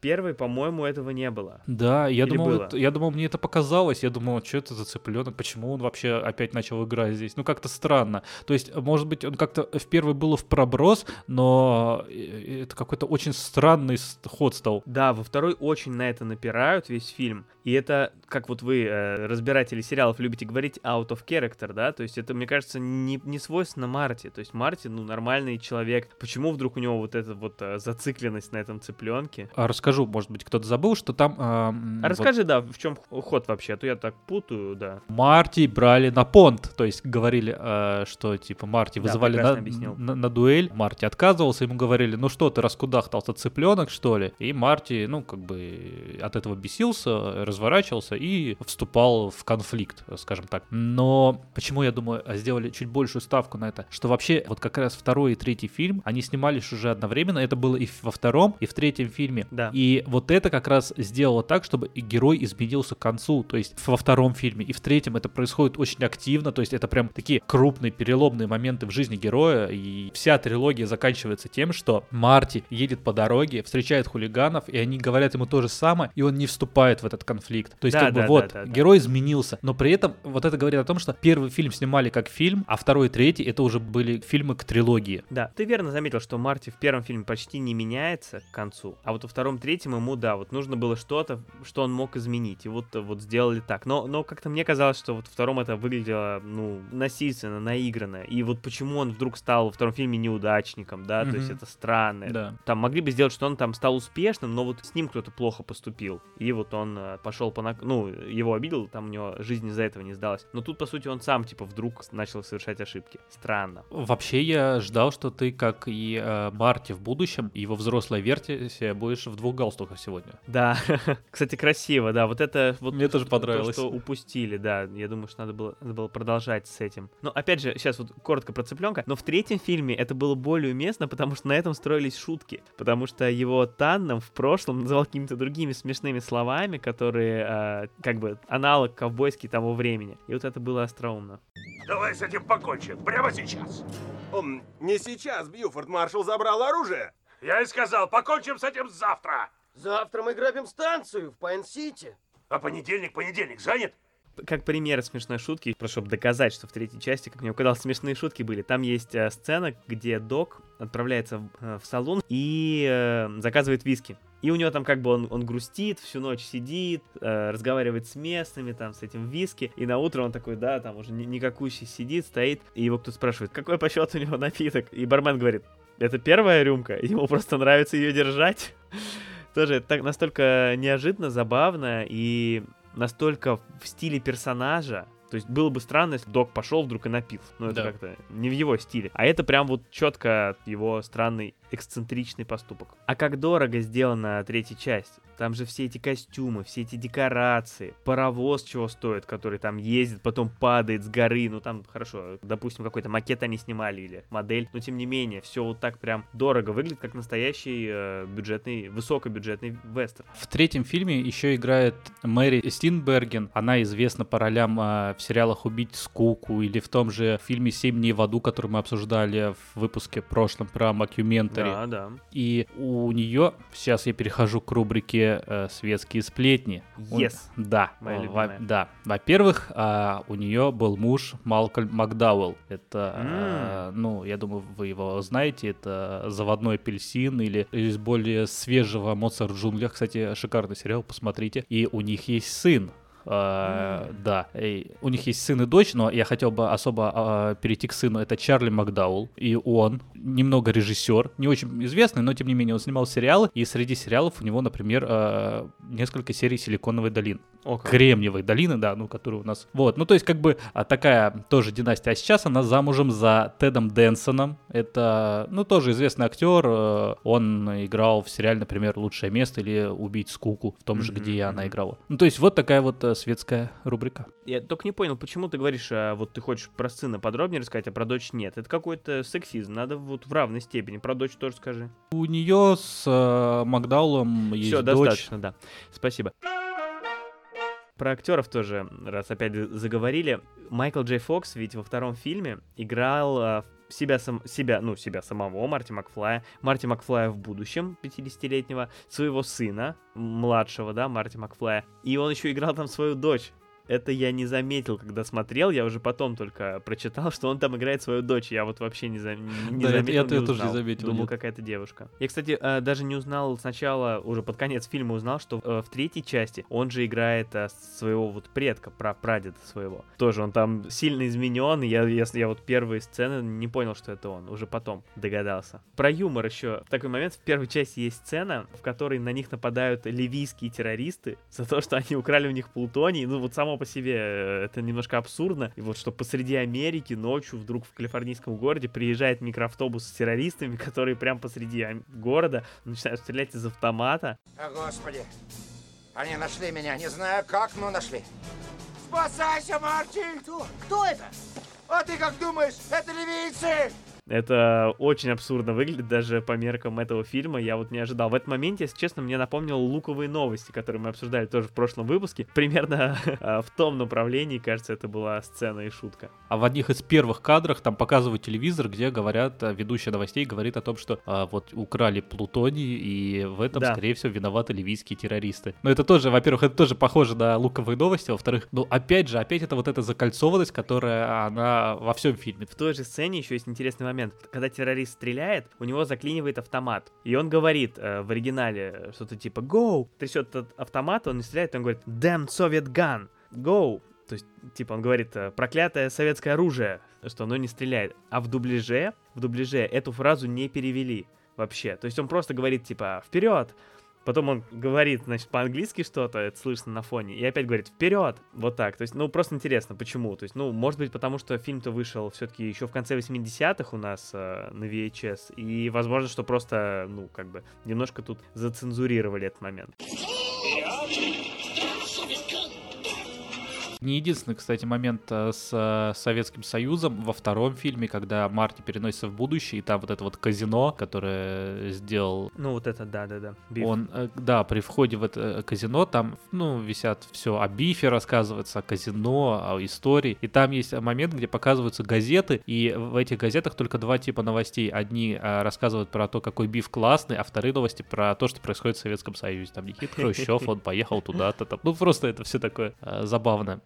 Первый, по-моему, этого не было. Да, я Или думал, было? это- я думал, мне это показалось. Я думал, что это за цыпленок, почему он вообще опять начал играть здесь? Ну, как-то странно. То есть, может быть, он как-то в первый было в проброс, но э, это какой-то очень странный ход стал. Да, во второй очень на это напирают весь фильм. И это, как вот вы, э, разбиратели сериалов, любите говорить, out of character, да? То есть это, мне кажется, не, не свойственно Марти. То есть Марти, ну, нормальный человек. Почему вдруг у него вот эта вот э, зацикленность на этом цыпленке? А расскажу, может быть, кто-то забыл, что там... а, м, А вот расскажи, да, в чем ход вообще, а то я так путаю, да. Марти брали на понт, то есть говорили, э, что типа Марти Да, вызывали на, объяснил. на- на дуэль, Марти отказывался, ему говорили, ну что ты раскудахтался, цыпленок что ли? И Марти, ну как бы от этого бесился, разворачивался и вступал в конфликт, скажем так. Но почему я думаю, сделали чуть большую ставку на это, что вообще вот как раз второй и третий фильм, они снимались уже одновременно, это было и во втором, и в третьем фильме. Да. И вот это как раз сделало так, чтобы герой изменился к концу. То есть во втором фильме и в третьем это происходит очень активно. То есть это прям такие крупные переломные моменты в жизни героя. И вся трилогия заканчивается тем, что Марти едет по дороге, встречает хулиганов, и они говорят ему то же самое, и он не вступает в этот конфликт. То есть Да, как бы да, вот, да, да, да. герой изменился. Но при этом вот это говорит о том, что первый фильм снимали как фильм, а второй и третий это уже были фильмы к трилогии. Да, ты верно заметил, что Марти в первом фильме почти не меняется к концу, а вот во втором, третьем ему, да, вот нужно было что-то, что он мог изменить, и вот, вот сделали так. Но, но как-то мне казалось, что вот во втором это выглядело, ну, насильственно, наигранно, и вот почему он вдруг стал во втором фильме неудачником, да, то есть это странно. Да. Там могли бы сделать, что он там стал успешным, но вот с ним кто-то плохо поступил, и вот он э, пошел по, нак- ну, его обидел, там у него жизнь из-за этого не сдалась. Но тут, по сути, он сам, типа, вдруг начал совершать ошибки. Странно. Вообще я ждал, что ты, как и э, Марти в будущем, его взрослая версия, будешь в двух галстуках сегодня. Да, кстати, красиво, да, вот это вот Мне тоже то, понравилось. что упустили, да, я думаю, что надо было, надо было продолжать с этим. Но опять же, сейчас вот коротко про цыпленка, но в третьем фильме это было более уместно, потому что на этом строились шутки, потому что его Танном в прошлом называл какими-то другими смешными словами, которые э, как бы аналог ковбойский того времени, и вот это было остроумно. Давай с этим покончим. Прямо сейчас. Он не сейчас Бьюфорд Маршал забрал оружие. Я и сказал, покончим с этим завтра. Завтра мы грабим станцию в Пайн-Сити. А понедельник, понедельник занят? Как пример смешной шутки, просто чтобы доказать, что в третьей части, как мне показалось, смешные шутки были. Там есть э, сцена, где Док отправляется в, э, в салон и э, заказывает виски. И у него там как бы он, он грустит, всю ночь сидит, э, разговаривает с местными, там, с этим виски. И на утро он такой, да, там уже никакущий сидит, стоит. И его кто-то спрашивает, какой по счету у него напиток? И бармен говорит, это первая рюмка, ему просто нравится ее держать. Тоже так настолько неожиданно, забавно и настолько в стиле персонажа, то есть было бы странно, если док пошел вдруг и напил. Ну, это да. как-то не в его стиле. А это прям вот четко его странный эксцентричный поступок. А как дорого сделана третья часть. Там же все эти костюмы, все эти декорации, паровоз чего стоит, который там ездит, потом падает с горы. Ну там, хорошо, допустим, какой-то макет они снимали или модель. Но тем не менее, все вот так прям дорого выглядит, как настоящий э, бюджетный, высокобюджетный вестерн. В третьем фильме еще играет Мэри Стинберген. Она известна по ролям э, в сериалах «Убить скуку» или в том же фильме «Семь дней в аду», который мы обсуждали в выпуске прошлом про Макюментари. Да, да. И у нее, сейчас я перехожу к рубрике э, «Светские сплетни». Yes. У, да. Во, да. Во-первых, э, у нее был муж Малкольм Макдауэлл. Это, mm. э, ну, я думаю, вы его знаете. Это «Заводной апельсин» или из более свежего «Моцарт в джунглях». Кстати, шикарный сериал, посмотрите. И у них есть сын. Uh, да, и у них есть сын и дочь, но я хотел бы особо uh, перейти к сыну. Это Чарли Макдаул, и он немного режиссер, не очень известный, но тем не менее он снимал сериалы, и среди сериалов у него, например, uh, несколько серий «Силиконовой долины». Okay. Кремниевой долины, да, ну, которые у нас... Вот, ну, то есть, как бы такая тоже династия. А сейчас она замужем за Тедом Дэнсоном. Это, ну, тоже известный актер. Он играл в сериале, например, «Лучшее место» или «Убить скуку», в том же, mm-hmm. где она играла. Ну, то есть, вот такая вот светская рубрика. Я только не понял, почему ты говоришь, а вот ты хочешь про сына подробнее рассказать, а про дочь нет. Это какой-то сексизм. Надо вот в равной степени. Про дочь тоже скажи. У нее с э, Макдаулом есть Все, дочь. достаточно, да. Спасибо. Про актеров тоже, раз опять заговорили. Майкл Джей Фокс ведь во втором фильме играл а, себя, сам, себя, ну, себя самого, Марти Макфлая, Марти Макфлая в будущем, 50-летнего, своего сына, младшего, да, Марти Макфлая, и он еще играл там свою дочь, это я не заметил, когда смотрел, я уже потом только прочитал, что он там играет свою дочь. Я вот вообще не, за... не да, заметил, я, не я тоже не заметил. Думал, какая-то девушка. Я, кстати, э, даже не узнал сначала, уже под конец фильма узнал, что э, в третьей части он же играет э, своего вот предка, про прадеда своего. Тоже он там сильно изменен, я, я, я вот первые сцены не понял, что это он, уже потом догадался. Про юмор еще. В такой момент в первой части есть сцена, в которой на них нападают ливийские террористы за то, что они украли у них плутоний. Ну вот само по себе э, это немножко абсурдно. И вот что посреди Америки ночью вдруг в калифорнийском городе приезжает микроавтобус с террористами, которые прям посреди города начинают стрелять из автомата. О, Господи! Они нашли меня, не знаю как, но нашли. Спасайся, Марти! Кто? Кто это? А ты как думаешь, это ливийцы? Это очень абсурдно выглядит даже по меркам этого фильма. Я вот не ожидал. В этот моменте, если честно, мне напомнил луковые новости, которые мы обсуждали тоже в прошлом выпуске. Примерно а, в том направлении, кажется, это была сцена и шутка. А в одних из первых кадрах там показывают телевизор, где говорят, а, ведущая новостей говорит о том, что а, вот украли плутоний, и в этом, да. скорее всего, виноваты ливийские террористы. Но это тоже, во-первых, это тоже похоже на луковые новости, во-вторых, ну, опять же, опять это вот эта закольцованность, которая, она во всем фильме. В той же сцене еще есть интересный момент момент, когда террорист стреляет, у него заклинивает автомат. И он говорит э, в оригинале что-то типа «Go!» Трясет этот автомат, он не стреляет, он говорит «Damn Soviet gun! Go!» То есть, типа, он говорит э, «проклятое советское оружие», что оно не стреляет. А в дубляже, в дубляже эту фразу не перевели вообще. То есть он просто говорит, типа, «Вперед!» Потом он говорит, значит, по-английски что-то, это слышно на фоне, и опять говорит «Вперед!» Вот так. То есть, ну, просто интересно, почему. То есть, ну, может быть, потому что фильм-то вышел все-таки еще в конце 80-х у нас э, на VHS, и возможно, что просто, ну, как бы, немножко тут зацензурировали этот момент. Не единственный, кстати, момент э, с э, Советским Союзом во втором фильме, когда Марти переносится в будущее, и там вот это вот казино, которое сделал... Ну вот это, да-да-да. Он, э, да, при входе в это казино там, ну, висят все о бифе рассказывается, о казино, о истории. И там есть момент, где показываются газеты, и в этих газетах только два типа новостей. Одни рассказывают про то, какой биф классный, а вторые новости про то, что происходит в Советском Союзе. Там Никита Хрущев, он поехал туда-то. Там. Ну, просто это все такое забавно.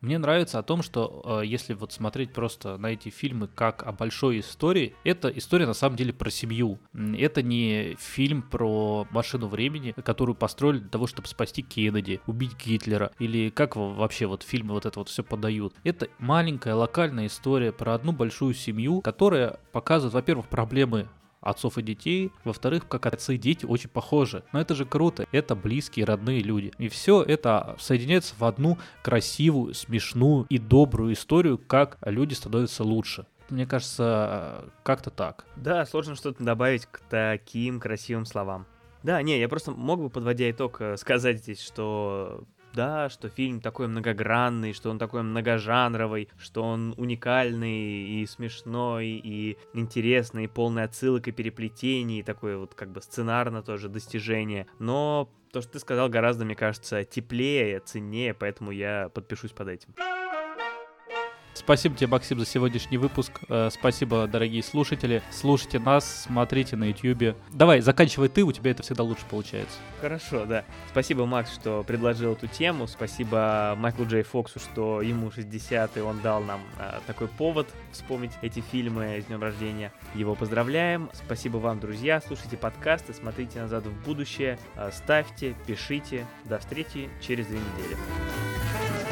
Мне нравится о том, что э, если вот смотреть просто на эти фильмы как о большой истории, это история на самом деле про семью. Это не фильм про машину времени, которую построили для того, чтобы спасти Кеннеди, убить Гитлера, или как вообще вот фильмы вот это вот все подают. Это маленькая локальная история про одну большую семью, которая показывает, во-первых, проблемы отцов и детей. Во-вторых, как отцы и дети очень похожи. Но это же круто. Это близкие, родные люди. И все это соединяется в одну красивую, смешную и добрую историю, как люди становятся лучше. Мне кажется, как-то так. Да, сложно что-то добавить к таким красивым словам. Да, не, я просто мог бы, подводя итог, э, сказать здесь, что да, что фильм такой многогранный, что он такой многожанровый, что он уникальный и смешной, и интересный, и полный отсылок и переплетений, и такое вот как бы сценарно тоже достижение. Но то, что ты сказал, гораздо, мне кажется, теплее, ценнее, поэтому я подпишусь под этим. Спасибо тебе, Максим, за сегодняшний выпуск. Э, спасибо, дорогие слушатели. Слушайте нас, смотрите на YouTube. Давай, заканчивай ты, у тебя это всегда лучше получается. Хорошо, да. Спасибо, Макс, что предложил эту тему. Спасибо Майклу Джей Фоксу, что ему 60, и он дал нам а, такой повод вспомнить эти фильмы с днем рождения. Его поздравляем. Спасибо вам, друзья. Слушайте подкасты, смотрите назад в будущее, а, ставьте, пишите. До встречи через две недели.